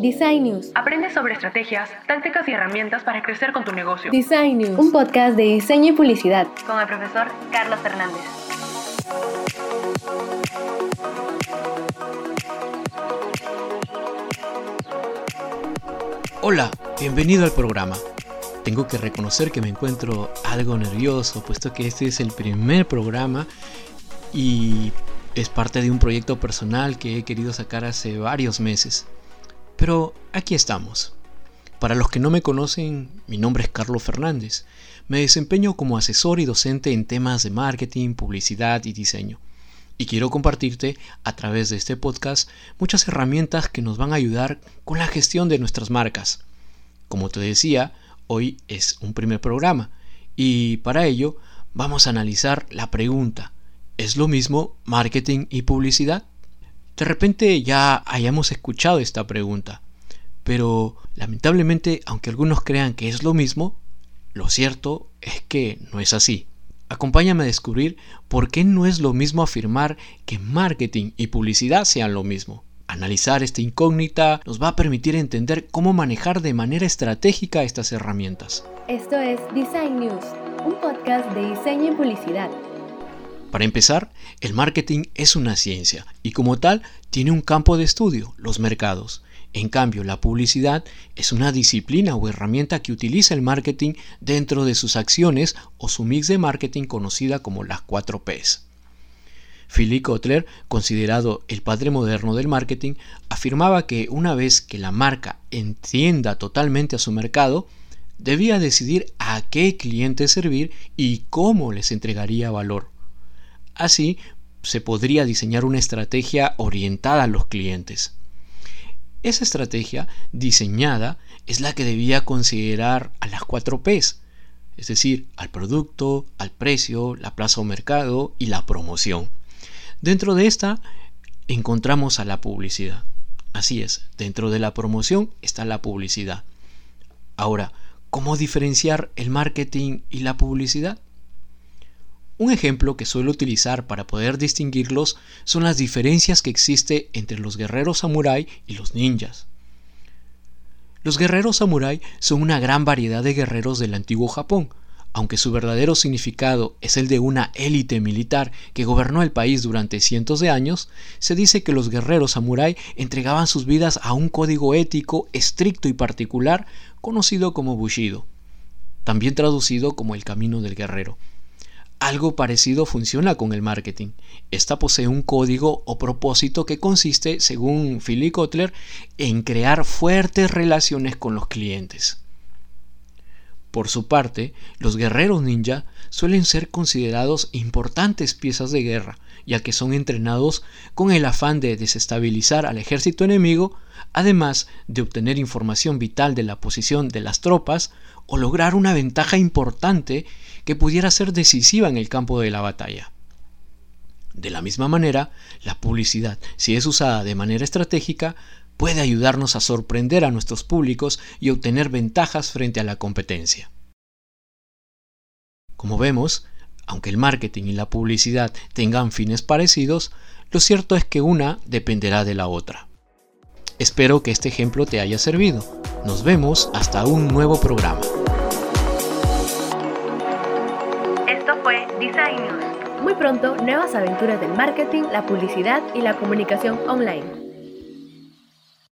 Design News. Aprende sobre estrategias, tácticas y herramientas para crecer con tu negocio. Design News, un podcast de diseño y publicidad. Con el profesor Carlos Hernández. Hola, bienvenido al programa. Tengo que reconocer que me encuentro algo nervioso, puesto que este es el primer programa y es parte de un proyecto personal que he querido sacar hace varios meses. Pero aquí estamos. Para los que no me conocen, mi nombre es Carlos Fernández. Me desempeño como asesor y docente en temas de marketing, publicidad y diseño. Y quiero compartirte a través de este podcast muchas herramientas que nos van a ayudar con la gestión de nuestras marcas. Como te decía, hoy es un primer programa y para ello vamos a analizar la pregunta, ¿Es lo mismo marketing y publicidad? De repente ya hayamos escuchado esta pregunta, pero lamentablemente, aunque algunos crean que es lo mismo, lo cierto es que no es así. Acompáñame a descubrir por qué no es lo mismo afirmar que marketing y publicidad sean lo mismo. Analizar esta incógnita nos va a permitir entender cómo manejar de manera estratégica estas herramientas. Esto es Design News, un podcast de diseño y publicidad para empezar, el marketing es una ciencia y como tal tiene un campo de estudio, los mercados. En cambio, la publicidad es una disciplina o herramienta que utiliza el marketing dentro de sus acciones o su mix de marketing conocida como las 4 Ps. Philip Kotler, considerado el padre moderno del marketing, afirmaba que una vez que la marca entienda totalmente a su mercado, debía decidir a qué cliente servir y cómo les entregaría valor. Así, se podría diseñar una estrategia orientada a los clientes. Esa estrategia diseñada es la que debía considerar a las cuatro Ps, es decir, al producto, al precio, la plaza o mercado y la promoción. Dentro de esta encontramos a la publicidad. Así es, dentro de la promoción está la publicidad. Ahora, ¿cómo diferenciar el marketing y la publicidad? Un ejemplo que suelo utilizar para poder distinguirlos son las diferencias que existe entre los guerreros samurái y los ninjas. Los guerreros samurái son una gran variedad de guerreros del antiguo Japón, aunque su verdadero significado es el de una élite militar que gobernó el país durante cientos de años, se dice que los guerreros samurái entregaban sus vidas a un código ético estricto y particular conocido como Bushido, también traducido como el camino del guerrero. Algo parecido funciona con el marketing. Esta posee un código o propósito que consiste, según Philip Kotler, en crear fuertes relaciones con los clientes. Por su parte, los guerreros ninja suelen ser considerados importantes piezas de guerra, ya que son entrenados con el afán de desestabilizar al ejército enemigo, además de obtener información vital de la posición de las tropas o lograr una ventaja importante que pudiera ser decisiva en el campo de la batalla. De la misma manera, la publicidad, si es usada de manera estratégica, puede ayudarnos a sorprender a nuestros públicos y obtener ventajas frente a la competencia. Como vemos, aunque el marketing y la publicidad tengan fines parecidos, lo cierto es que una dependerá de la otra. Espero que este ejemplo te haya servido. Nos vemos hasta un nuevo programa. Design News. Muy pronto, nuevas aventuras del marketing, la publicidad y la comunicación online.